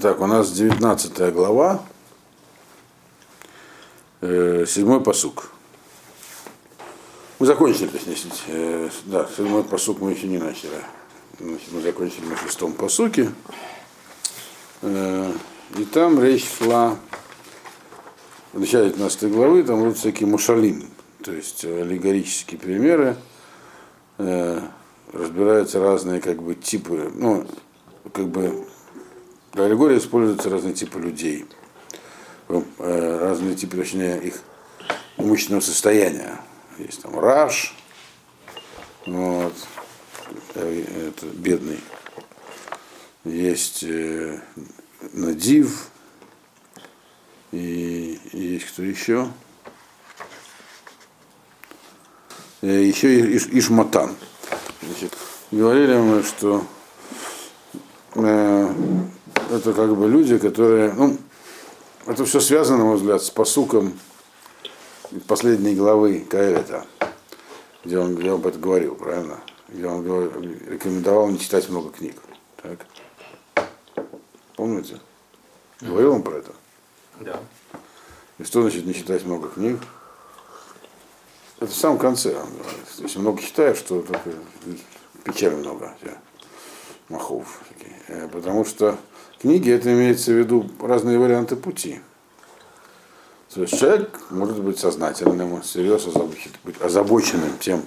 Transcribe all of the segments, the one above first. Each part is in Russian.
Так, у нас 19 глава, э, седьмой посук. Мы закончили, точнее, э, да, седьмой посук мы еще не начали. Значит, мы закончили на шестом посуке. Э, и там речь шла, в начале 15 главы, там будут всякие мушалим, то есть аллегорические примеры, э, разбираются разные как бы типы, ну, как бы для аллегории используются разные типы людей, э, разные типы, точнее, их имущественного состояния. Есть там раш, вот, это бедный. Есть э, Надив, и, и есть кто еще? Э, еще Иш, Ишматан. Значит, говорили мы, что э, это как бы люди, которые, ну, это все связано, на мой взгляд, с посуком последней главы Каэлета, где он, где он об этом говорил, правильно? Где он говорил, рекомендовал не читать много книг. Так? Помните? Говорил он про это? Да. И что значит не читать много книг? Это в самом конце он говорит. Если много читаешь, что только печали много. Махов. Э, потому что книги это имеется в виду разные варианты пути. То есть человек может быть сознательным, серьезно быть озабоченным тем,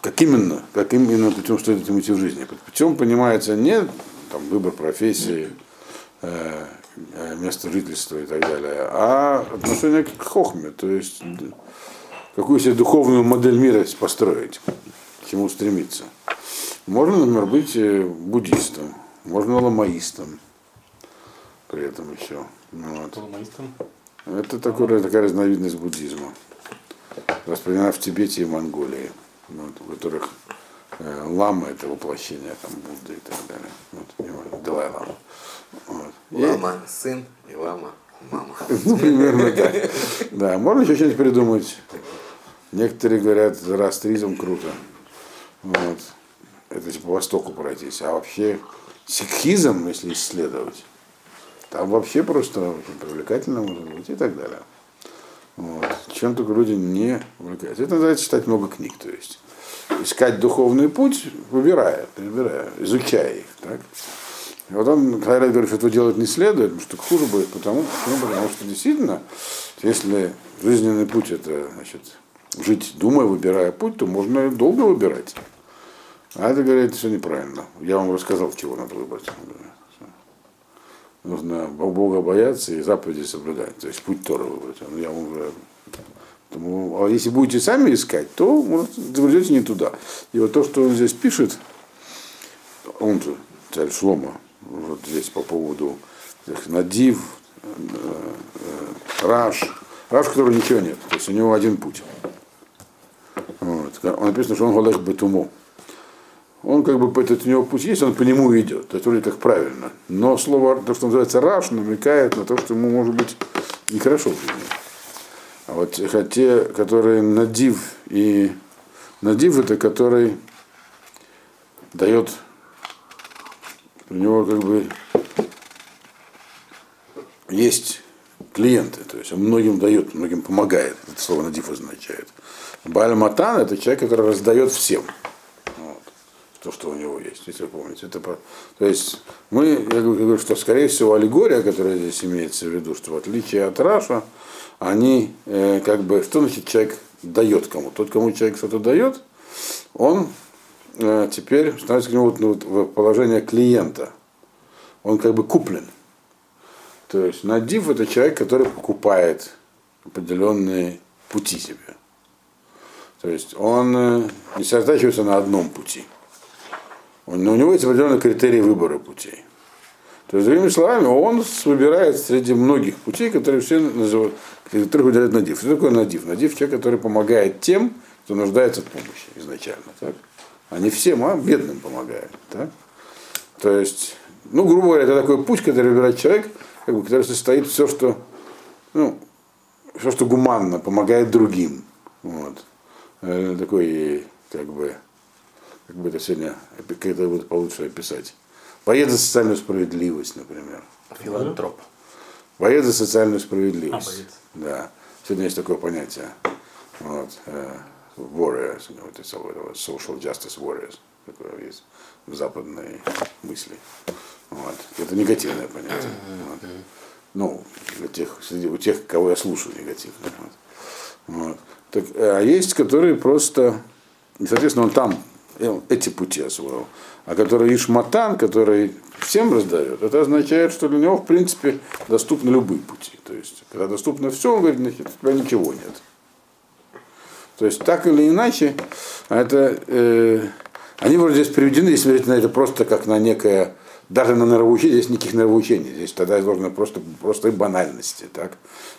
как именно, как именно путем стоит идти в жизни. Под путем понимается не там, выбор профессии, э, э, место жительства и так далее, а отношение к хохме, то есть какую себе духовную модель мира построить, к чему стремиться. Можно, например, быть э, буддистом, можно ламаистом при этом еще. Вот. Ламаистом? Это такая, такая разновидность буддизма, распространена в Тибете и Монголии, вот, у которых э, лама это воплощение там, Будды и так далее. Вот, Далай лама. Вот. Лама, и... сын и лама, мама. Ну, примерно так. Да, можно еще что-нибудь придумать. Некоторые говорят, растризм круто. Вот это типа Востоку пройтись, а вообще сикхизм, если исследовать, там вообще просто очень привлекательно может быть и так далее. Вот. Чем только люди не увлекаются. Это называется читать много книг, то есть искать духовный путь, выбирая, перебирая, изучая их. Так? И вот он, когда говорит, что этого делать не следует, потому что хуже будет, потому, почему? потому что действительно, если жизненный путь это значит, жить, думая, выбирая путь, то можно долго выбирать. А это говорит, все неправильно. Я вам рассказал, чего надо выбрать. Нужно Бога бояться и заповеди соблюдать. То есть путь Тора выбрать. Я вам уже... Поэтому, а если будете сами искать, то может, забредете не туда. И вот то, что он здесь пишет, он же, царь Шлома, вот здесь по поводу Надив, э, э, Раш, Раш, которого ничего нет, то есть у него один путь. Вот. Он написано, что он Голех Бетумо он как бы этот у него путь есть, он по нему идет. Это вроде как правильно. Но слово, то, что называется раш, намекает на то, что ему может быть нехорошо в жизни. А вот те, которые надив и надив это который дает у него как бы есть клиенты, то есть он многим дает, многим помогает, это слово надив означает. Баль Матан это человек, который раздает всем то, что у него есть, если вы помните. Это, то есть мы, я говорю, что скорее всего аллегория, которая здесь имеется в виду, что в отличие от Раша, они э, как бы, что значит человек дает кому? Тот, кому человек что-то дает, он э, теперь становится к нему ну, вот, в положение клиента. Он как бы куплен. То есть надив это человек, который покупает определенные пути себе. То есть он э, не сосредотачивается на одном пути. Но у него есть определенные критерии выбора путей. То есть, другими словами, он выбирает среди многих путей, которые все называют, которых выделяют надив. Что такое надив? Надив человек, который помогает тем, кто нуждается в помощи изначально. Так? А не всем, а бедным помогает. Так? То есть, ну, грубо говоря, это такой путь, который выбирает человек, как бы, который состоит все, что, ну, все, что гуманно, помогает другим. Вот. Э, такой, как бы, как бы это сегодня, как это будет получше описать. Боец за социальную справедливость, например. Филантроп. Боец за социальную справедливость. А, боец. Да. Сегодня есть такое понятие. Вот, э, warriors, вот это social justice warriors, такое есть в западной мысли. Вот. Это негативное понятие. Вот. Ну, для тех, у тех, кого я слушаю, негативное. Вот. Вот. Так, а есть, которые просто, и, соответственно, он там эти пути освоил. А который Ишматан, который всем раздает, это означает, что для него, в принципе, доступны любые пути. То есть, когда доступно все, он говорит, значит, у тебя ничего нет. То есть, так или иначе, это, э, они вроде здесь приведены, если смотреть на это просто как на некое, даже на нравоучение, здесь никаких нравоучений, здесь тогда изложено просто, просто банальности. Так?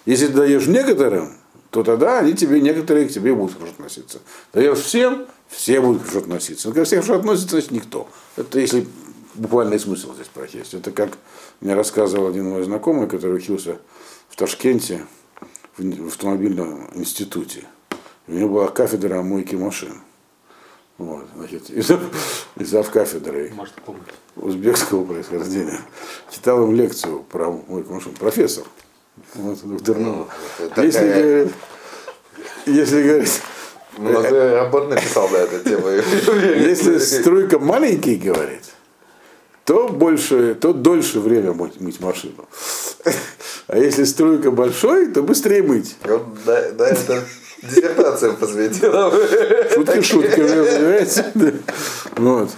Если ты даешь некоторым, то тогда они тебе, некоторые к тебе будут относиться. Даешь всем, все будут хорошо относиться. Но когда все хорошо относятся, значит никто. Это если буквальный смысл здесь прочесть. Это как мне рассказывал один мой знакомый, который учился в Ташкенте в автомобильном институте. У него была кафедра мойки машин. Вот, значит, и зав, и зав кафедрой Может, помню. узбекского происхождения читал им лекцию про мойку машин. Профессор. Вот, доктор это Если, такая- говорит, если говорит, Много работ написал на эту тему. если струйка маленький, говорит, то больше, то дольше время мыть, мыть машину. А если струйка большой, то быстрее мыть. Вот, да, да, это диссертацию посвятила. Шутки шутками, понимаете? Вот.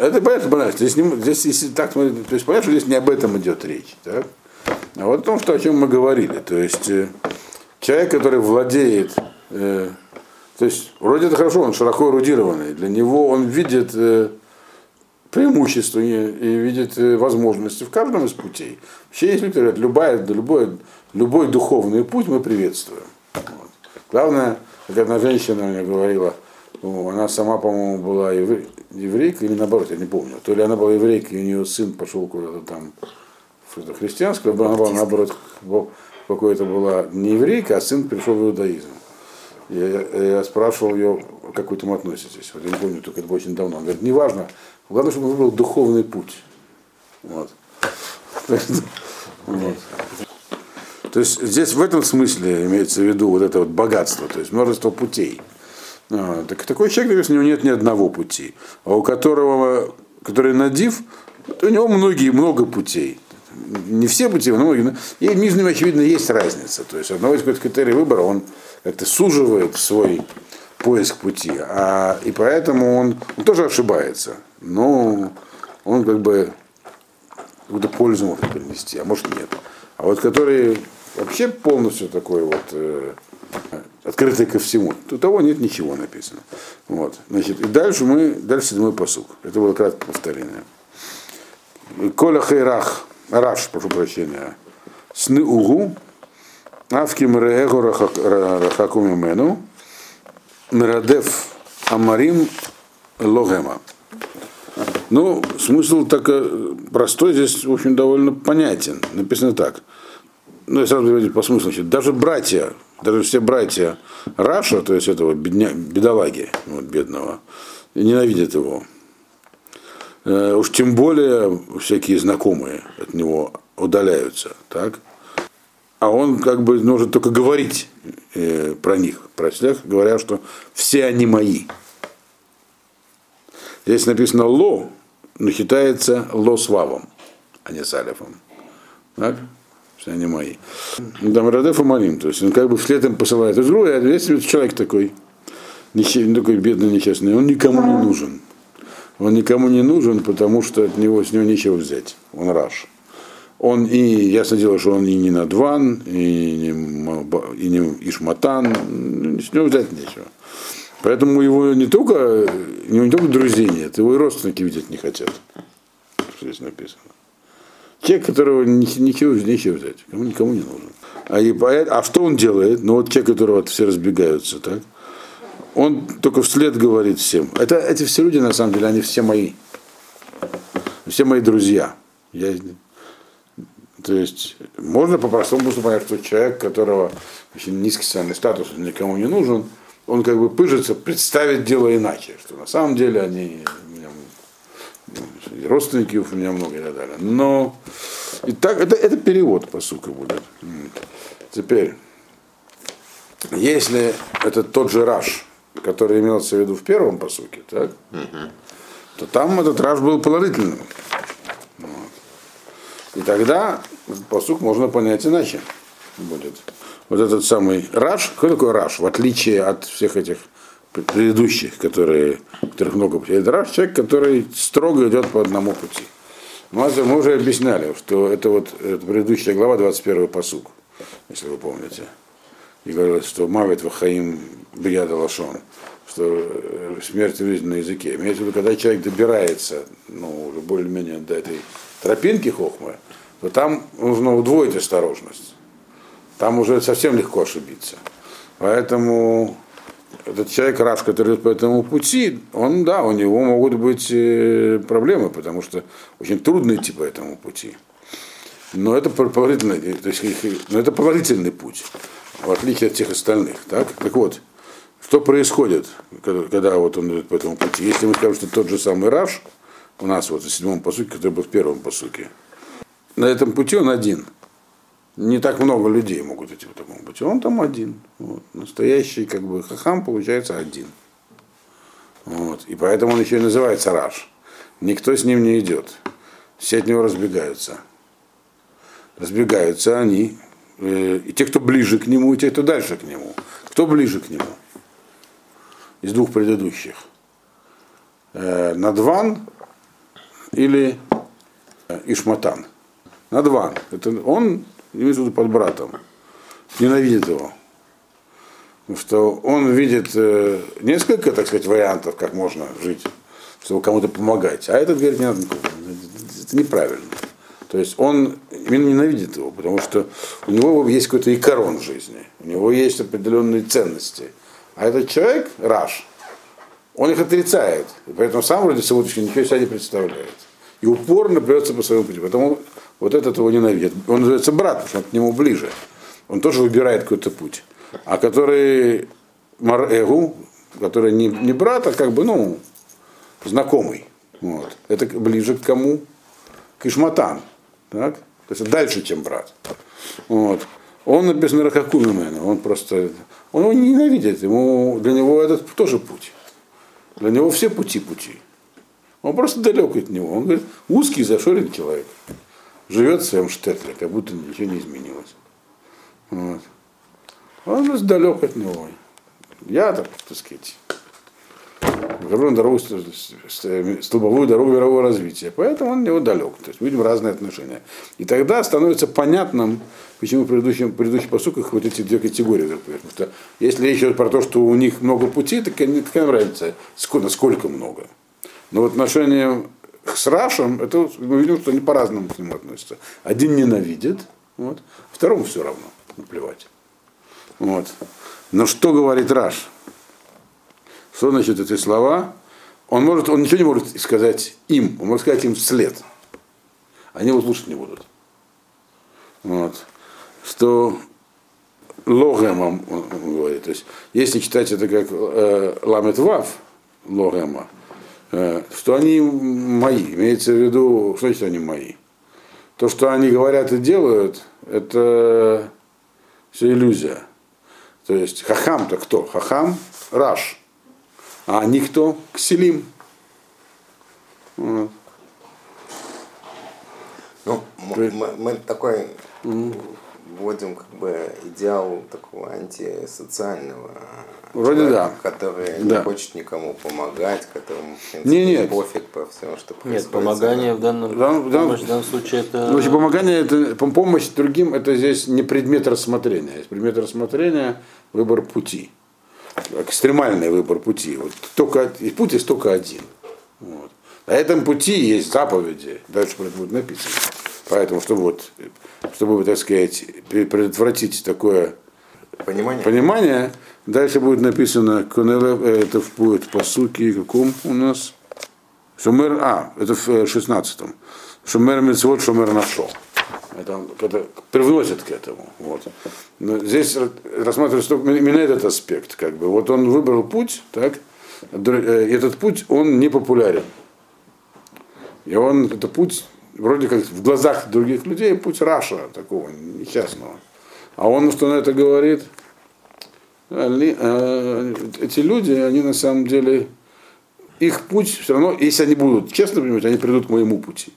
Это понятно, понятно. Здесь, не- здесь если так смотреть, то есть понятно, что здесь не об этом идет речь. Так? А вот о том, что, о чем мы говорили. То есть э, человек, который владеет, э, то есть вроде это хорошо, он широко эрудированный. Для него он видит э, преимущества и, видит э, возможности в каждом из путей. Вообще которые говорят, любая, любой, любой духовный путь мы приветствуем. Вот. Главное, как одна женщина мне говорила, она сама, по-моему, была евре- еврейка или наоборот, я не помню. То ли она была еврейка, и у нее сын пошел куда-то там это христианское, она была наоборот какой-то была не еврейка, а сын пришел в иудаизм. Я, я спрашивал ее, к этому относитесь. Вот я не помню, только это было очень давно. Он говорит, неважно, главное, чтобы он выбрал духовный путь. Вот. То есть здесь в этом смысле имеется в виду вот это вот богатство, то есть множество путей. А, так, такой человек, если у него нет ни одного пути, а у которого, который надив, у него многие, много путей. Не все пути, но многие. но- И между ними, очевидно, есть разница. То есть одного из какой-то критерий выбора, он как-то суживает свой поиск пути, а, и поэтому он, он тоже ошибается. Но он как бы какую-то пользу может принести, а может нет. А вот который вообще полностью такой вот э, открытый ко всему, у того нет ничего написано. Вот. Значит, и дальше мы, дальше седьмой посук. Это было краткое повторение. Коля Хейрах, Раш, прошу прощения, сны угу, авким реэгу рахаку мимену, мирадев амарим логема. Ну, смысл так э, простой, здесь, общем, довольно понятен. Написано так. Ну, я сразу говорю по смыслу. Даже братья, даже все братья Раша, то есть этого бедня, бедолаги, вот, бедного, ненавидят его. Э, уж тем более всякие знакомые от него удаляются, так? А он как бы может только говорить э, про них, про всех, говоря, что все они мои. Здесь написано ло, но считается ло с вавом, а не с алифом. Так? Все они мои. Ну, Там Радеф и Малим, то есть он как бы вслед им посылает. То есть, грубо говоря, если человек такой, несчастный, такой бедный, несчастный, он никому не нужен. Он никому не нужен, потому что от него, с него нечего взять. Он раш. Он и, ясно дело, что он и не Надван, и не, и не Ишматан, ну, с него взять нечего. Поэтому его не только, не только друзей нет, его и родственники видеть не хотят. Что здесь написано. Те, которого ни- ничего, нечего взять, кому никому не нужен. А, и а что он делает? Ну вот те, которого вот все разбегаются, так? Он только вслед говорит всем. Это, эти все люди, на самом деле, они все мои. Все мои друзья. Я, то есть можно по-простому просто понять, что человек, которого очень низкий социальный статус, он никому не нужен, он как бы пыжится представить дело иначе, что на самом деле они, родственников у меня много и так далее. Но и так, это, это перевод, по сути, будет. Теперь, если это тот же Раш, который имелся в виду в первом посуке, так, то там этот Раш был положительным. И тогда посук можно понять иначе будет. Вот этот самый Раш, кто такой Раш, в отличие от всех этих предыдущих, которые, которых много путей. Это Раш человек, который строго идет по одному пути. Мы, мы уже объясняли, что это вот это предыдущая глава, 21 посук, если вы помните. И говорилось, что Мавит Вахаим Бияда Лашон, что э, смерть и жизнь на языке. Имеется в виду, когда человек добирается, ну, уже более-менее до этой тропинки хохмы, то там нужно удвоить осторожность. Там уже совсем легко ошибиться. Поэтому этот человек, Раш, который идет по этому пути, он, да, у него могут быть э, проблемы, потому что очень трудно идти по этому пути. Но это положительный, то есть, но это положительный путь, в отличие от всех остальных. Так, так вот, что происходит, когда, когда вот он идет по этому пути? Если мы скажем, что тот же самый Раш, у нас вот в седьмом посуке, который был в первом посуке, на этом пути он один – не так много людей могут идти по такому пути. Он там один. Вот. Настоящий как бы хахам получается один. Вот. И поэтому он еще и называется Раш. Никто с ним не идет. Все от него разбегаются. Разбегаются они. Э, и те, кто ближе к нему, и те, кто дальше к нему. Кто ближе к нему? Из двух предыдущих. Э, Надван или э, Ишматан. Надван. Это он имеется в виду под братом, ненавидит его. Потому что он видит э, несколько, так сказать, вариантов, как можно жить, чтобы кому-то помогать. А этот говорит, не надо Это неправильно. То есть он именно ненавидит его, потому что у него есть какой-то икорон жизни, у него есть определенные ценности. А этот человек, Раш, он их отрицает. Поэтому сам вроде сегодня ничего себя не представляет. И упорно придется по своему пути. Поэтому вот этот его ненавидит. Он называется брат, потому что он к нему ближе. Он тоже выбирает какой-то путь. А который Марэгу, который не, не брат, а как бы, ну, знакомый. Вот. Это ближе к кому? К Ишматан. Так? То есть дальше, чем брат. Вот. Он написан Рахакумимена, он просто, он его ненавидит, ему, для него этот тоже путь. Для него все пути пути. Он просто далек от него. Он говорит, узкий зашорен человек живет в своем штетле, как будто ничего не изменилось. Вот. Он просто далек от него. Я так, так сказать, на дорогу, столбовую дорогу мирового развития. Поэтому он от него далек. То есть видим разные отношения. И тогда становится понятным, почему в предыдущем, в предыдущих посуках вот эти две категории. Потому что если речь идет про то, что у них много путей, так какая разница, сколько, насколько много. Но в отношении с Рашем, это мы видим, что они по-разному к нему относятся. Один ненавидит, вот, второму все равно, наплевать. Вот. Но что говорит Раш? Что значит эти слова? Он, может, он ничего не может сказать им, он может сказать им вслед. Они его слушать не будут. Вот. Что логемом, он, говорит, то есть, если читать это как э, ламет вав, логема, что они мои. Имеется в виду, что значит они мои? То, что они говорят и делают, это все иллюзия. То есть хахам-то кто? Хахам Раш. А они кто? Кселим. Вот. Ну, мы, мы такой. Вводим как бы идеал такого антисоциального Вроде человек, да. Который да. не хочет никому помогать, которому в принципе, не, нет. пофиг по всему, что происходит. Нет, помогание в данном, дан, помощь, в данном случае это... Значит, помогание, это, помощь другим, это здесь не предмет рассмотрения. Есть предмет рассмотрения выбор пути. Экстремальный выбор пути. Вот только, и путь есть только один. Вот. На этом пути есть заповеди. Дальше про это будет написано. Поэтому, чтобы, вот, чтобы так сказать, предотвратить такое понимание, понимание Дальше будет написано, э, это будет по сути каком у нас? Шумер, а, это в 16-м. Э, Шумер Мецвод, Шумер нашел. Это, это привносит к этому. Вот. Но здесь рассматривается именно этот аспект. Как бы. Вот он выбрал путь, так, э, этот путь, он не популярен. И он, это путь, вроде как в глазах других людей, путь Раша, такого несчастного. А он, что на это говорит, э, эти люди, они на самом деле, их путь все равно, если они будут честно понимать, они придут к моему пути.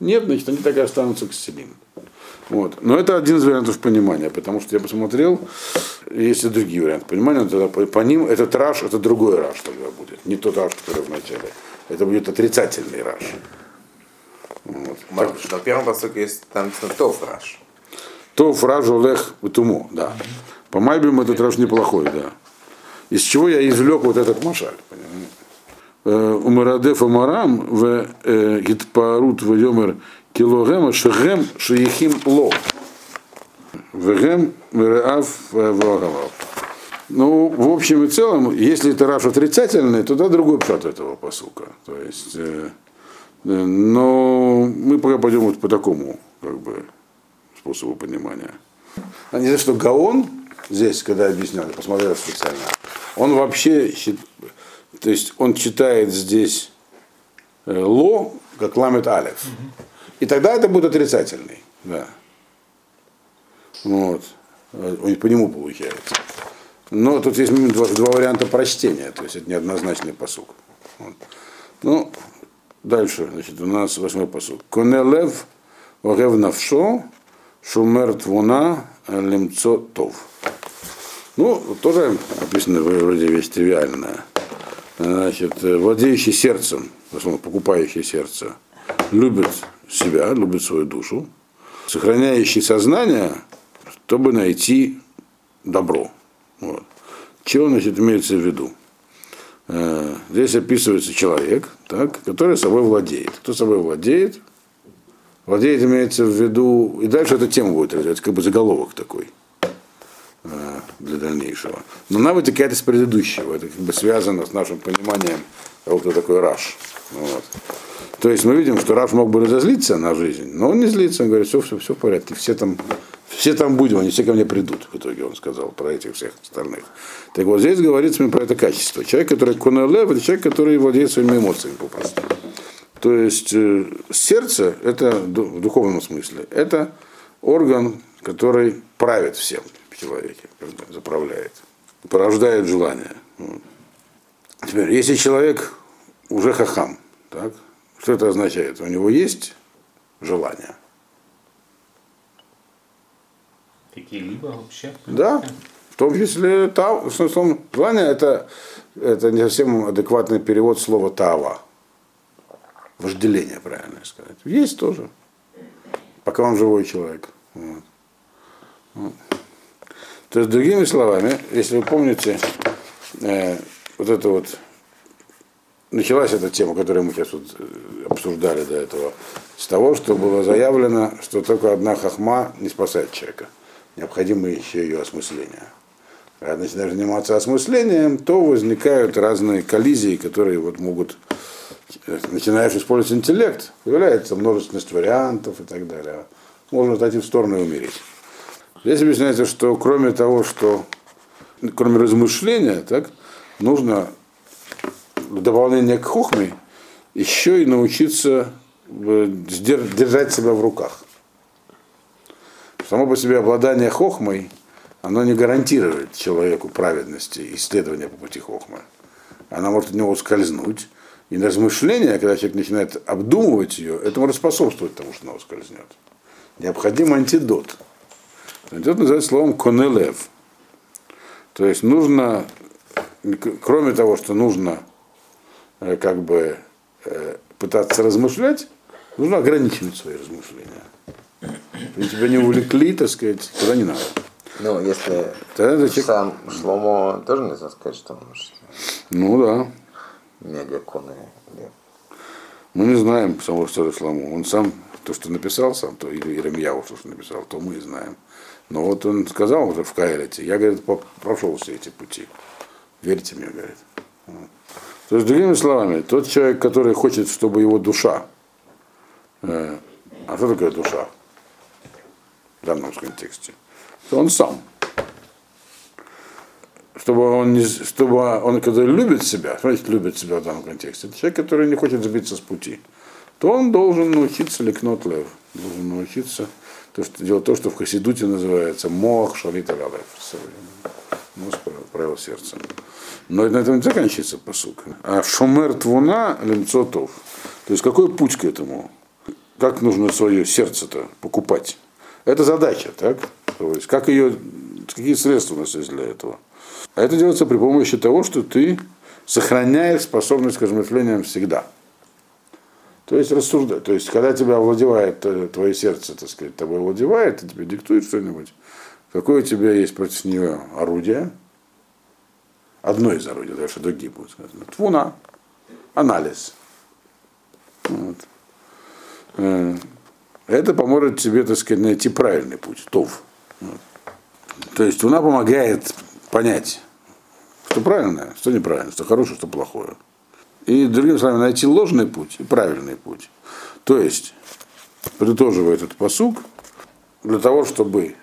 Нет, значит, они так и останутся к Селим. Вот. Но это один из вариантов понимания, потому что я посмотрел, есть и другие варианты понимания, тогда по, по ним этот раш, это другой раш тогда будет, не тот раш, который в начале. Это будет отрицательный раш. Вот. Может на первом посылке есть там тов раш. Тов раш олех тумо, да. По Майбим этот раш неплохой, да. Из чего я извлек вот этот машаль, Умарадеф Амарам в Гитпарут в Йомер килогема шехем шеихим ло. Вегем мереав влагалав. Ну, в общем и целом, если это раш отрицательный, то да другой пшат этого посука. То есть, э, но мы пока пойдем вот по такому как бы, способу понимания. А не за что Гаон здесь, когда объяснял, посмотрел специально, он вообще, то есть он читает здесь э, ло, как ламет алев. И тогда это будет отрицательный. Да. Вот. По нему получается. Но тут есть два, два варианта прочтения, то есть это неоднозначный посук. Вот. Ну, дальше, значит, у нас восьмой посук. Конелев огев навшо, шумер твуна, лемцо тов. Ну, тоже написано вроде вещь тривиальная. Значит, владеющий сердцем, в основном покупающий сердце, любит себя, любит свою душу, сохраняющий сознание, чтобы найти добро. Вот. Чего, значит, имеется в виду? Э, здесь описывается человек, так, который собой владеет. Кто собой владеет? Владеет имеется в виду, и дальше эта тема будет развиваться, как бы заголовок такой э, для дальнейшего. Но она вытекает из предыдущего, это как бы связано с нашим пониманием того, кто такой Раш. Вот. То есть мы видим, что Раф мог бы разозлиться на жизнь, но он не злится, он говорит, все, все, все в порядке, все там, все там будем, они все ко мне придут, в итоге он сказал про этих всех остальных. Так вот здесь говорится мне про это качество. Человек, который конелев, это человек, который владеет своими эмоциями попросту. То есть э, сердце, это в духовном смысле, это орган, который правит всем в человеке, заправляет, порождает желание. Теперь, если человек уже хахам, так, что это означает? У него есть желание? Какие-либо вообще? Да. В том числе тав, в смысле, желание это, это не совсем адекватный перевод слова тава. Вожделение, правильно сказать. Есть тоже. Пока он живой человек. Вот. Вот. То есть, другими словами, если вы помните, э, вот это вот началась эта тема, которую мы сейчас вот э, обсуждали до этого, с того, что было заявлено, что только одна хахма не спасает человека. Необходимо еще ее осмысление. Когда начинаешь заниматься осмыслением, то возникают разные коллизии, которые вот могут э, начинаешь использовать интеллект, появляется множественность вариантов и так далее. Можно отойти в сторону и умереть. Здесь объясняется, что кроме того, что кроме размышления, так, нужно дополнение к хухме, еще и научиться э, держать себя в руках. Само по себе обладание хохмой, оно не гарантирует человеку праведности и исследования по пути хохмы. Она может от него скользнуть. И на размышление, когда человек начинает обдумывать ее, это может способствовать тому, что она скользнет. Необходим антидот. Антидот называется словом конелев. То есть нужно, кроме того, что нужно Э, как бы э, пытаться размышлять, нужно ограничивать свои размышления. И тебя не увлекли, так сказать, туда не надо. Ну, если Тогда человек... сам Шломо тоже нельзя сказать, что он Ну да. Мегаконы. Мы не знаем самого историю Шломо. Он сам то, что написал сам, то или Иеремьяу, то, что написал, то мы и знаем. Но вот он сказал уже в Каэлете, я, говорит, прошел все эти пути. Верьте мне, говорит. То есть, другими словами, тот человек, который хочет, чтобы его душа, э, а что такое душа в данном контексте, то он сам. Чтобы он, не, чтобы он, когда любит себя, смотрите, любит себя в данном контексте, это человек, который не хочет сбиться с пути. то он должен научиться лекнот лев. Должен научиться то, что, делать то, что в Хасидуте называется мох шалит алалев. Мозг правил сердцем. Но на этом не заканчивается посук. А шумер твуна лемцотов. То есть какой путь к этому? Как нужно свое сердце-то покупать? Это задача, так? То есть как ее, какие средства у нас есть для этого? А это делается при помощи того, что ты сохраняешь способность к размышлениям всегда. То есть рассуждать. То есть, когда тебя овладевает э, твое сердце, так сказать, тобой овладевает, и тебе диктует что-нибудь, какое у тебя есть против нее орудие, одно из орудий, дальше другие будут сказаны. Твуна, анализ. Вот. Это поможет тебе, так сказать, найти правильный путь, тов. То есть она помогает понять, что правильное, что неправильное, что хорошее, что плохое. И, другими словами, найти ложный путь и правильный путь. То есть, подытоживая этот посук, для того, чтобы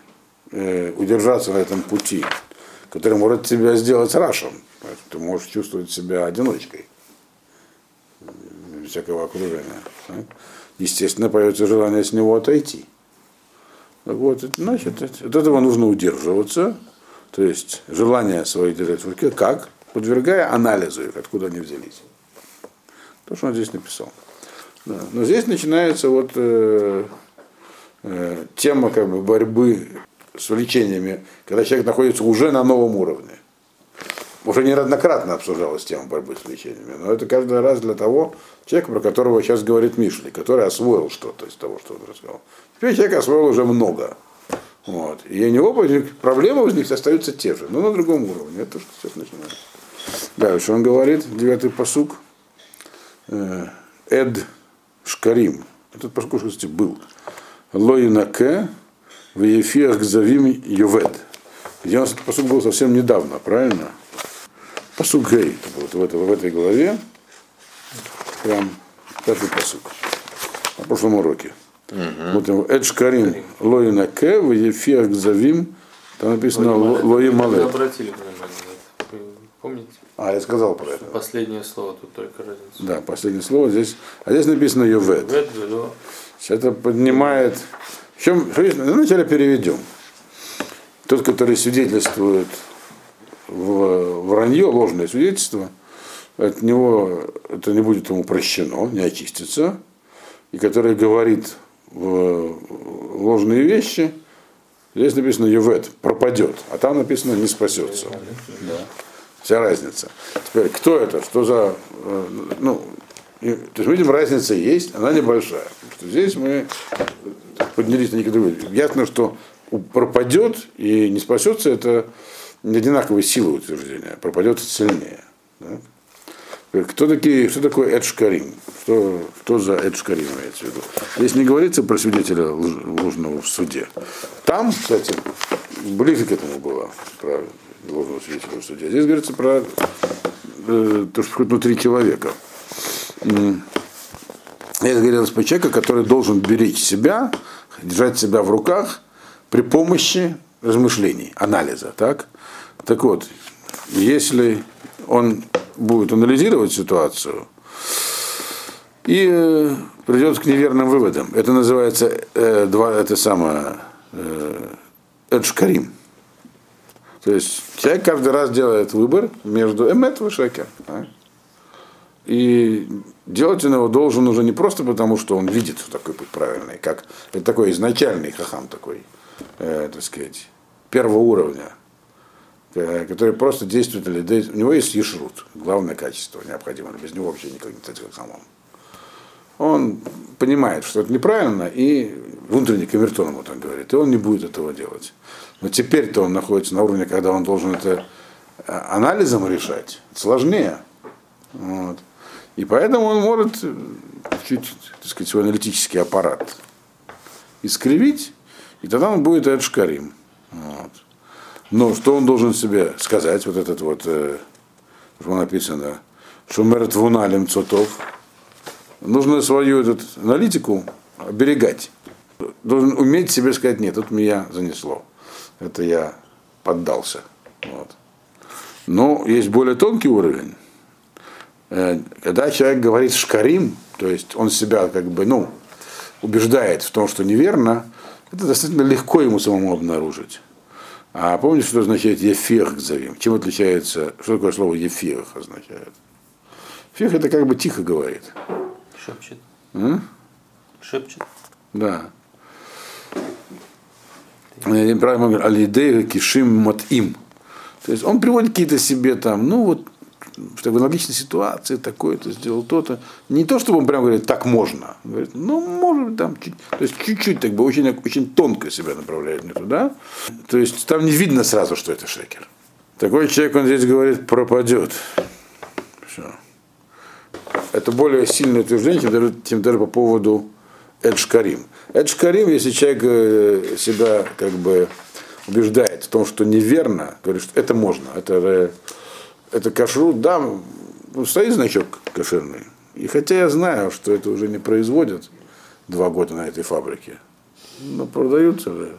э, удержаться на этом пути, который может тебя сделать рашем, ты можешь чувствовать себя одиночкой, всякого окружения. Да? Естественно, появится желание с него отойти. Так вот, значит, от этого нужно удерживаться, то есть желание свое держать в руке, как? Подвергая анализу их, откуда они взялись. То, что он здесь написал. Да. Но здесь начинается вот э, э, тема как бы борьбы с влечениями, когда человек находится уже на новом уровне. Уже неоднократно обсуждалась тема борьбы с влечениями, но это каждый раз для того человека, про которого сейчас говорит Мишли, который освоил что-то из того, что он рассказал. Теперь человек освоил уже много. Вот. И у него проблемы них остаются те же, но на другом уровне. Это что сейчас начинается. Дальше он говорит, девятый посук. Э, Эд Шкарим. Этот посук, кстати, был. Лоинаке в Ефиах Завим Ювед. Где нас этот посук был совсем недавно, правильно? Посук Гей, вот в, этой, в этой главе, прям пятый посук, на прошлом уроке. Вот Эд Шкарим Лоинаке в Ефиах Завим, там написано Лои Вы Малет. обратили внимание, помните? А, я сказал про это. Последнее слово, тут только разница. Да, последнее слово здесь. А здесь написано ведо. Это поднимает. В чем? Ну, вначале переведем. Тот, который свидетельствует в вранье, ложное свидетельство, от него это не будет ему прощено, не очистится. И который говорит в ложные вещи, здесь написано Ювет, пропадет, а там написано не спасется. Да. Вся разница. Теперь, кто это? Что за. э, Ну, и- то есть, мы видим, разница есть, она небольшая. Что здесь мы поднялись на некоторые. Ясно, что пропадет и не спасется, это не одинаковые силы утверждения. Пропадет сильнее. да. Кто такие, что такое Эдшкарим? Что, что за Эдшкарим имеется в виду? Здесь не говорится про свидетеля ложного в суде. Там, кстати, ближе к этому было, про ложного свидетеля в суде. Здесь говорится про э, то, что внутри человека. Это говорилось про человека, который должен беречь себя, держать себя в руках при помощи размышлений, анализа. Так, так вот, если он будет анализировать ситуацию и э, придет к неверным выводам, это называется э, два, это самое э, Эдшкарим. То есть человек каждый раз делает выбор между эмет и шекер. да. И делать он его должен уже не просто потому, что он видит, такой путь правильный, как это такой изначальный хахам такой, э, так сказать, первого уровня, который просто действует, у него есть ешрут, главное качество необходимое, без него вообще никак не стать хахамом. Он понимает, что это неправильно, и внутренне камертоном вот он говорит, и он не будет этого делать. Но теперь-то он находится на уровне, когда он должен это э, анализом решать, сложнее. Вот. И поэтому он может э, чуть, так сказать, свой аналитический аппарат искривить, и тогда он будет Эдшкарим. Вот. Но что он должен себе сказать, вот этот вот, э, что написано, Шумер Твуналем Цотов, нужно свою этот аналитику оберегать. Должен уметь себе сказать, нет, тут меня занесло. Это я поддался. Вот. Но есть более тонкий уровень. э, когда человек говорит шкарим, то есть он себя как бы, ну, убеждает в том, что неверно, это достаточно легко ему самому обнаружить. А помните, что означает ефех завим? Чем отличается, что такое слово ефех означает? Фех это как бы тихо говорит. Шепчет. М? Шепчет. Да. Правильно алидея кишим матим. То есть он приводит какие-то себе там, ну вот в аналогичной ситуации такое-то сделал то-то. Не то, чтобы он прям говорит, так можно. Он говорит, ну, может, там, чуть, то есть чуть-чуть, так бы, очень, очень тонко себя направляет не туда. То есть там не видно сразу, что это шекер. Такой человек, он здесь говорит, пропадет. Все. Это более сильное утверждение, чем даже, чем даже по поводу Эдшкарим. Эдшкарим, если человек э, себя как бы убеждает в том, что неверно, говорит, что это можно, это это кашрут, да, ну, стоит значок кошерный. И хотя я знаю, что это уже не производят два года на этой фабрике, но продаются же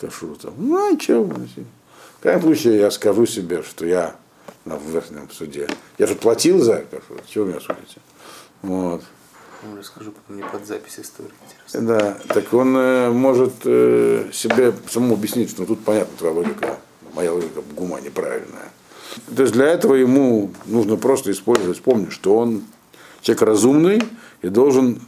кашрутом. Ну, а что? В крайнем случае я скажу себе, что я на верхнем суде. Я же платил за кашрут. Чего меня судите? Вот. Ну, расскажу потом мне под запись истории. Интересно. Да, так он э, может э, себе самому объяснить, что тут понятно твоя логика, моя логика гума неправильная. То есть для этого ему нужно просто использовать, помню, что он человек разумный и должен,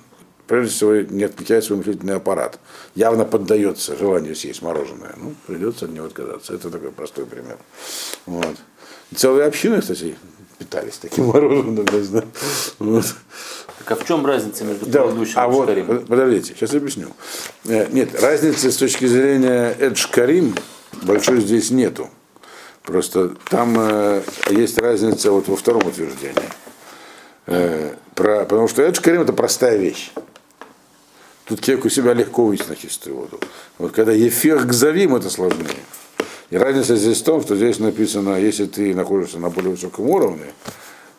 прежде всего, не отключать свой мыслительный аппарат. Явно поддается желанию съесть мороженое. Ну, придется от него отказаться. Это такой простой пример. Вот. Целые общины, кстати, питались таким мороженым. Да? Вот. Так а в чем разница между Да, предыдущим а и вот, Шкарим? подождите, сейчас объясню. Э, Нет, разницы с точки зрения Эдж-Карим большой здесь нету. Просто там э, есть разница вот во втором утверждении. Э, про, потому что Эдж Карим это простая вещь. Тут человеку себя легко выйти на чистую воду. Вот когда Ефех Гзавим, это сложнее. И разница здесь в том, что здесь написано, если ты находишься на более высоком уровне,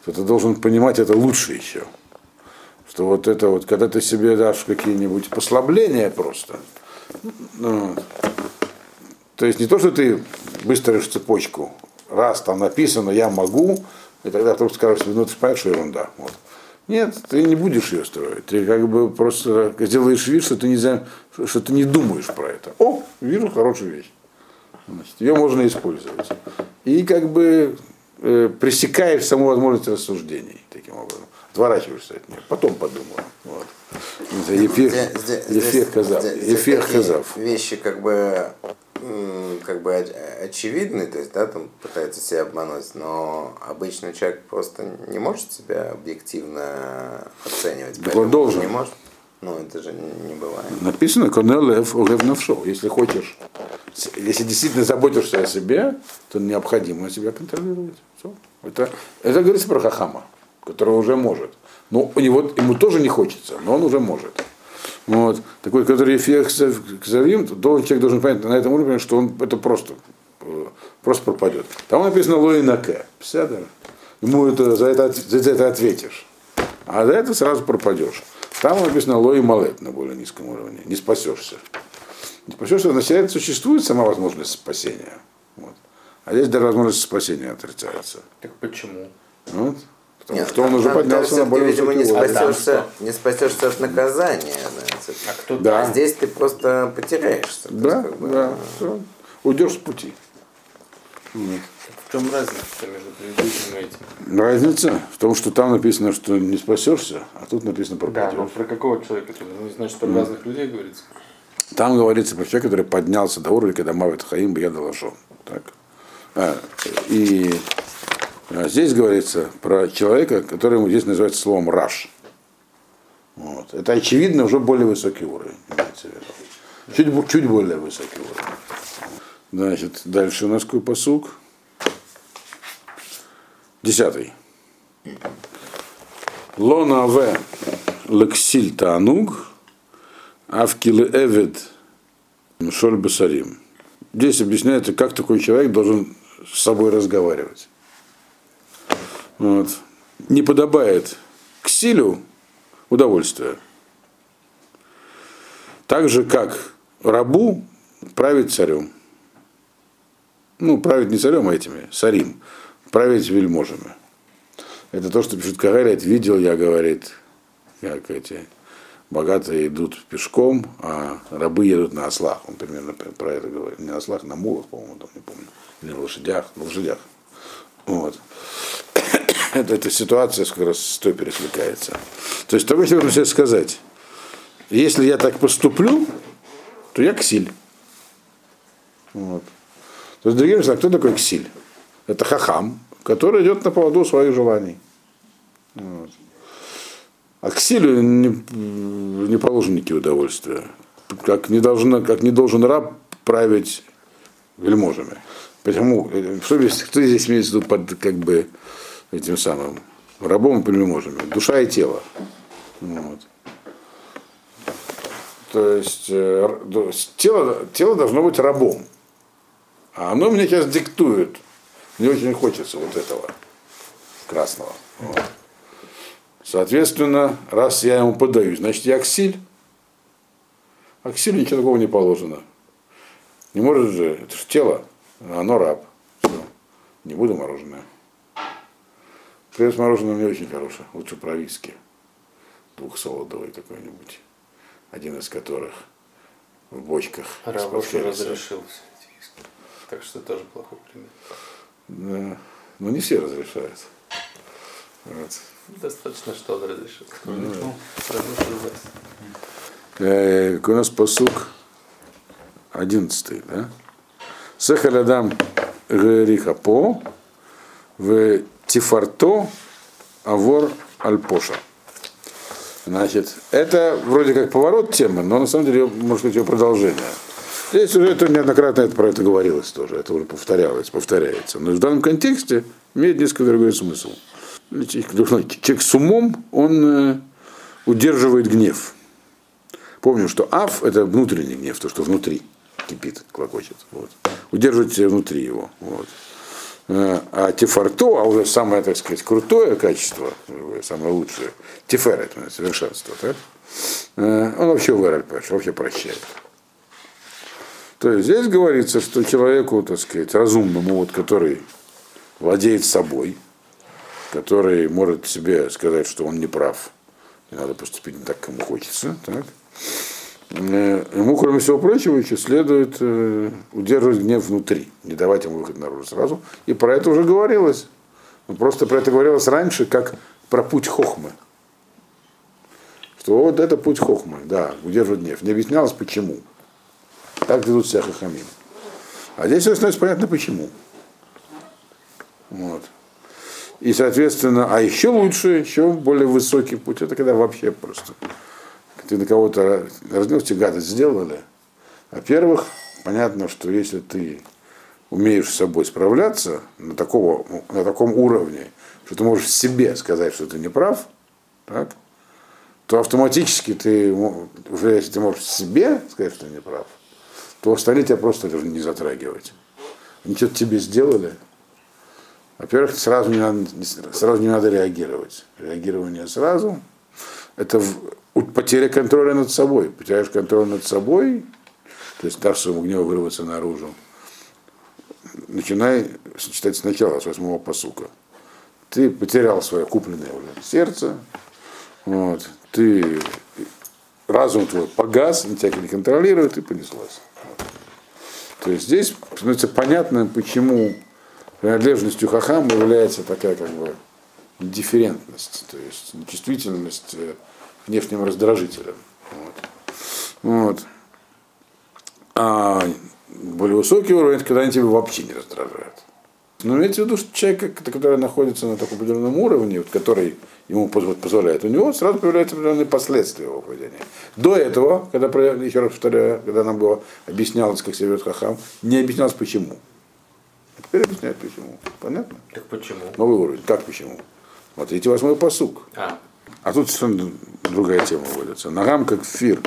то ты должен понимать это лучше еще. Что вот это вот, когда ты себе дашь какие-нибудь послабления просто, ну, то есть не то, что ты выстроишь цепочку, раз там написано «я могу», и тогда вдруг скажешь, ну ты понимаешь, что ерунда. Вот. Нет, ты не будешь ее строить. Ты как бы просто сделаешь вид, что ты не, за- что ты не думаешь про это. О, вижу хорошую вещь. Значит, ее можно использовать. И как бы э, пресекаешь саму возможность рассуждений таким образом. Отворачиваешься от нее. Потом подумаю. Вот. Это Ефех, Здесь- Ефех здесь- Хазав. здесь такие Хазав. Вещи как бы как бы оч- очевидны, то есть, да, там пытается себя обмануть, но обычный человек просто не может себя объективно оценивать. он поэтому должен. Не может. Ну, это же не бывает. Написано Конелев Огев Навшо. Если хочешь, если действительно заботишься о себе, то необходимо себя контролировать. Всё. Это, это говорится про Хахама, который уже может. Но у него, ему тоже не хочется, но он уже может. Вот. Такой, который эффект Кзавим, должен, человек должен понять на этом уровне, что он это просто, э, просто пропадет. Там написано Лоинаке. Псядер. Ему это, за, это, за это ответишь. А за это сразу пропадешь. Там написано лой малет на более низком уровне. Не спасешься. Не спасешься, означает, существует сама возможность спасения. Вот. А здесь даже возможность спасения отрицается. Так почему? Вот. Потому Нет, что он там- уже поднялся на более видимо, не спасешься, не спасешься от наказания. да, А кто Да. А здесь ты просто потеряешься. Да, как бы, да. всё. Уйдешь с пути. В чем разница между предыдущим и этим? Разница в том, что там написано, что не спасешься, а тут написано Да, пропадешь. но про какого человека? Ну, значит, про разных людей говорится. Там говорится про человека, который поднялся до уровня, когда Мавит Хаим я доложил. Так. А, и а здесь говорится про человека, который здесь называется словом Раш. Вот. Это очевидно уже более высокий уровень. Чуть, чуть более высокий уровень. Значит, дальше у нас какой посук? Десятый. Лона в лексиль тануг, авкилы эвид шоль басарим. Здесь объясняется, как такой человек должен с собой разговаривать. Вот. Не подобает к силю удовольствие. Так же, как рабу править царем. Ну, править не царем, а этими, царим. Править вельможами. Это то, что пишет Кагалит, видел я, говорит, как эти богатые идут пешком, а рабы едут на ослах. Он примерно про это говорит. Не на ослах, на мулах, по-моему, там не помню. Или на лошадях, на лошадях. Вот. это, эта ситуация как раз с той перекликается. То есть, только хочу себе сказать, если я так поступлю, то я ксиль. Вот. То есть, другим словом, кто такой ксиль? Это хахам, который идет на поводу своих желаний. Вот. А к не, не положено никакие удовольствия. Как не, должна, как не должен раб править вельможами. Почему? Что кто здесь имеет в виду под как бы этим самым рабом и вельможами? Душа и тело. Вот. То есть э, тело, тело должно быть рабом. А оно мне сейчас диктует. Мне очень хочется вот этого красного. Вот. Соответственно, раз я ему подаюсь, значит я аксиль. Аксиль ничего такого не положено. Не может же, это же тело, а оно раб. Все. Не буду мороженое. Привет мороженое мне очень хорошее, лучше про виски. Двухсолодовый какой-нибудь. Один из которых в бочках. Раб уже разрешил Так что тоже плохой пример. Да. Но не все разрешают. Вот. Достаточно, что он разрешил. Ну, э, какой у нас посук? Одиннадцатый, да? Сехалядам Гериха по в Тифарто Авор Альпоша. Значит, это вроде как поворот темы, но на самом деле, может быть, ее продолжение. Здесь уже это неоднократно это, про это говорилось тоже, это уже повторялось, повторяется. Но в данном контексте имеет несколько другой смысл человек с умом, он э, удерживает гнев. Помню, что ав – это внутренний гнев, то, что внутри кипит, клокочет. Вот. Удерживать внутри его. Вот. Э, а тефарто, а уже самое, так сказать, крутое качество, самое лучшее, тефер это совершенство, так? Э, он вообще выральпаешь, вообще прощает. То есть здесь говорится, что человеку, так сказать, разумному, вот, который владеет собой, который может себе сказать, что он не прав, и надо поступить не так, как ему хочется, так? Э, ему, кроме всего прочего, еще следует э, удерживать гнев внутри, не давать ему выход наружу сразу. И про это уже говорилось. Просто про это говорилось раньше, как про путь хохмы. Что вот это путь хохмы, да, удерживать гнев. Не объяснялось, почему. Так ведут себя хахамим. А здесь становится понятно, почему. Вот. И, соответственно, а еще лучше, еще более высокий путь, это когда вообще просто ты на кого-то разнес, гадость сделали. Во-первых, понятно, что если ты умеешь с собой справляться на, такого, на таком уровне, что ты можешь себе сказать, что ты не прав, так, то автоматически ты, уже если ты можешь себе сказать, что ты не прав, то остальные тебя просто должны не затрагивать. Они что-то тебе сделали, во-первых, сразу не, надо, сразу не надо реагировать. Реагирование сразу – это потеря контроля над собой. Потеряешь контроль над собой, то есть дашь своему гневу вырваться наружу. Начинай читать сначала, с восьмого посука. Ты потерял свое купленное уже сердце, вот, ты разум твой погас, тебя не контролирует и понеслась. То есть здесь становится понятно, почему принадлежностью хахам является такая как бы дифферентность, то есть чувствительность э, внешним раздражителем. Вот. Вот. А более высокий уровень, когда они тебя вообще не раздражают. Но имейте в виду, что человек, который находится на таком определенном уровне, вот, который ему позволяет, у него сразу появляются определенные последствия его поведения. До этого, когда, еще раз повторяю, когда нам было объяснялось, как себя ведет Хахам, не объяснялось почему. Теперь объясняют почему. Понятно? Так почему? Новый уровень. Как почему? Смотрите восьмой посук. А. а тут совершенно другая тема вводится. Нагам как фир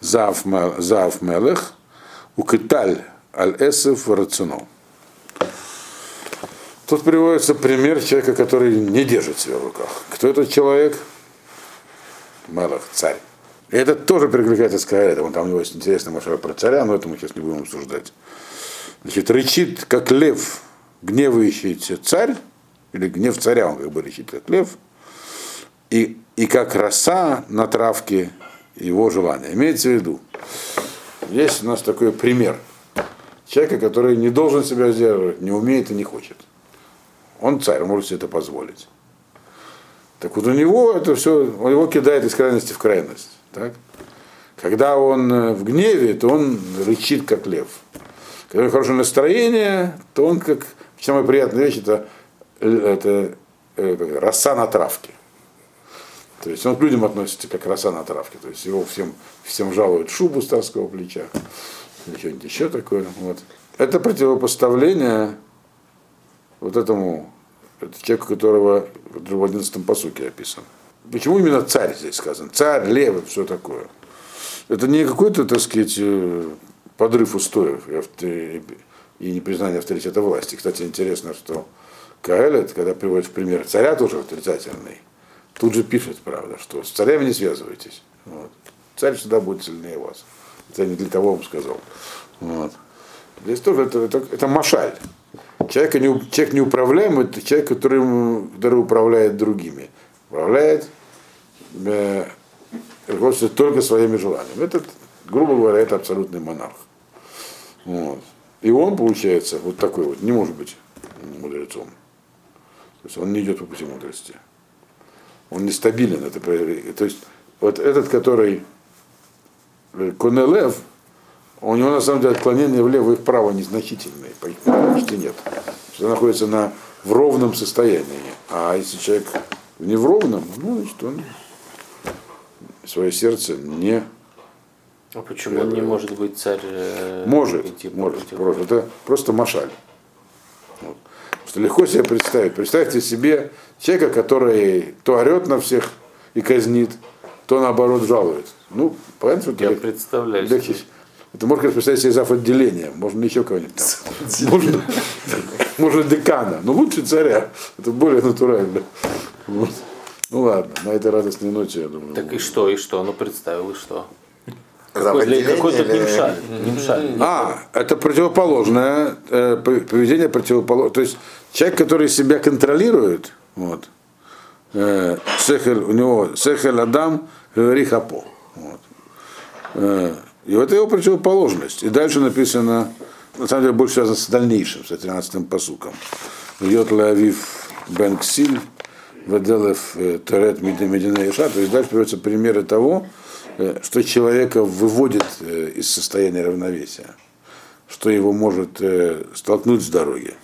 зав мелех укиталь аль эсев рацино. Тут приводится пример человека, который не держит себя в руках. Кто этот человек? Мелах, царь. И это тоже перекликается с Каэлем. Там у него есть интересная машина про царя, но это мы сейчас не будем обсуждать. Значит, рычит, как лев, гневающийся царь, или гнев царя, он как бы рычит, как лев, и, и как роса на травке его желания. Имеется в виду, есть у нас такой пример человека, который не должен себя сдерживать, не умеет и не хочет. Он царь, он может себе это позволить. Так вот у него это все, он его кидает из крайности в крайность. Так? Когда он э, в гневе, то он рычит, как лев. Когда у него хорошее настроение, то он как... Самая приятная вещь это, это, это роса на травке. То есть он к людям относится как роса на травке. То есть его всем, всем жалуют шубу с царского плеча. Или что-нибудь еще такое. Вот. Это противопоставление вот этому это человеку, которого в 11 посуке описан. Почему именно царь здесь сказан? Царь, лев, все такое. Это не какой-то, так сказать, э, подрыв устоев и непризнание авторитета власти. Кстати, интересно, что Каэлет, когда приводит в пример царя тоже отрицательный, тут же пишет, правда, что с царями не связывайтесь. Вот. Царь всегда будет сильнее вас. Это не для того вам сказал. Вот. Здесь тоже это, это, это машаль. Человек, не, человек неуправляемый, это человек, который, который управляет другими. Управляет, э, руководствуется только своими желаниями. Это, грубо говоря, это абсолютный монарх. Вот. И он, получается, вот такой вот, не может быть мудрецом. То есть он не идет по пути мудрости. Он нестабилен. Это, то есть вот этот, который э, Конелев, у него на самом деле отклонения влево и вправо незначительные, почти нет. Он находится на, в ровном состоянии. А если человек не в ровном, ну, значит, он свое сердце не... А почему он не может быть царь? э, Может, идти может. Просто, это просто машаль. Вот. Что легко себе представить. Представьте себе человека, который то орет на всех и казнит, то наоборот жалует. Ну, понятно, что Я это представляю. легче. Это можно представить себе зав. отделение, можно еще кого-нибудь там. Можно, можно декана, но лучше царя. Это более натурально. Вот. Ну ладно, на этой радостной ноте, я думаю. Так и что, и что? Ну представил, и что? За Какой. А, это противоположное э, поведение противоположное. То есть человек, который себя контролирует, вот, э, у него сехель адам рихапо. Вот. Э, и вот это его противоположность. И дальше написано, на самом деле, больше связано с дальнейшим, с 13-м посуком. Йот Лавив Бен Ксиль, Веделев э, Терет Медина Иша. То есть дальше приводятся примеры того, э, что человека выводит э, из состояния равновесия, что его может столкнуть с дороги.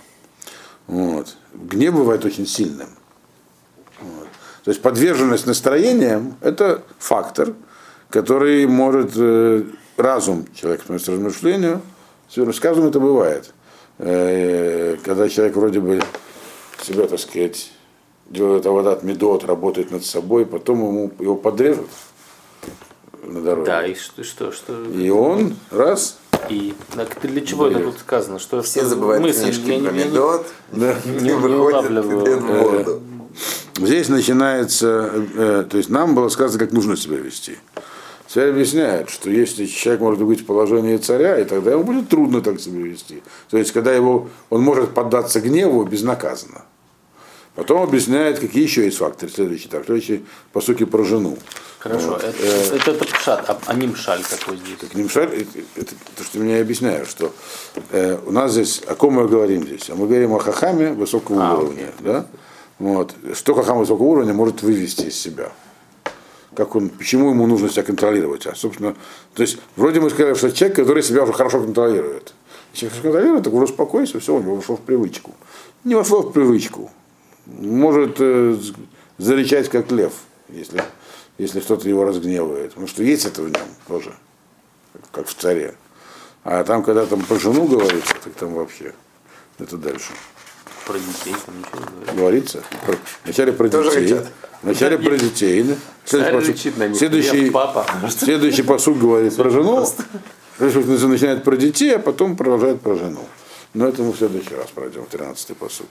Вот. Гнев бывает очень сильным. Вот. То есть подверженность настроениям – это фактор, который может э, разум человека относится к размышлению. С каждым это бывает. Э, когда человек вроде бы себя, так сказать, делает авадат медот, работает над собой, потом ему его подрежут на дороге. Да, и что, что, что? И он раз И так для чего это тут сказано? Что Все что забывают мысль? книжки Я не- про не- медот, да, и не выходят в воду. Здесь начинается, э, то есть нам было сказано, как нужно себя вести. Царь объясняет, что если человек может быть в положении царя, и тогда ему будет трудно так себя вести. То есть, когда его, он может поддаться гневу безнаказанно. Потом объясняет, какие еще есть факторы. Следующий, так, следующий, по сути, про жену. Хорошо, Вот. это, это, это пшат, а, а нимшаль какой здесь? Нимшаль, это, это то, что я объясняю, что э, у нас здесь, о ком мы говорим здесь? А мы говорим о хахаме высокого А, уровня. Да? Вот. Что хахам высокого уровня может вывести из себя? Как он, почему ему нужно себя контролировать? А, собственно, то есть, вроде мы сказали, что человек, который себя уже хорошо контролирует. Если контролирует, так уже успокойся, все, него вошло в привычку. Не вошло в привычку. Может э, зарычать, как лев, если, если кто-то его разгневает. Потому что есть это в нем тоже как в царе. А там, когда там про жену говорится, так там вообще это дальше. Про детей там ничего не говорит. Говорится. Про- Вначале про Тоже детей. рычат. Вначале про детей. да. Следующий, посуд- следующий, папа. следующий посуд говорит про жену. Начинает про детей, а потом продолжает про жену. Но это мы в следующий раз пройдем, 13-й посуд.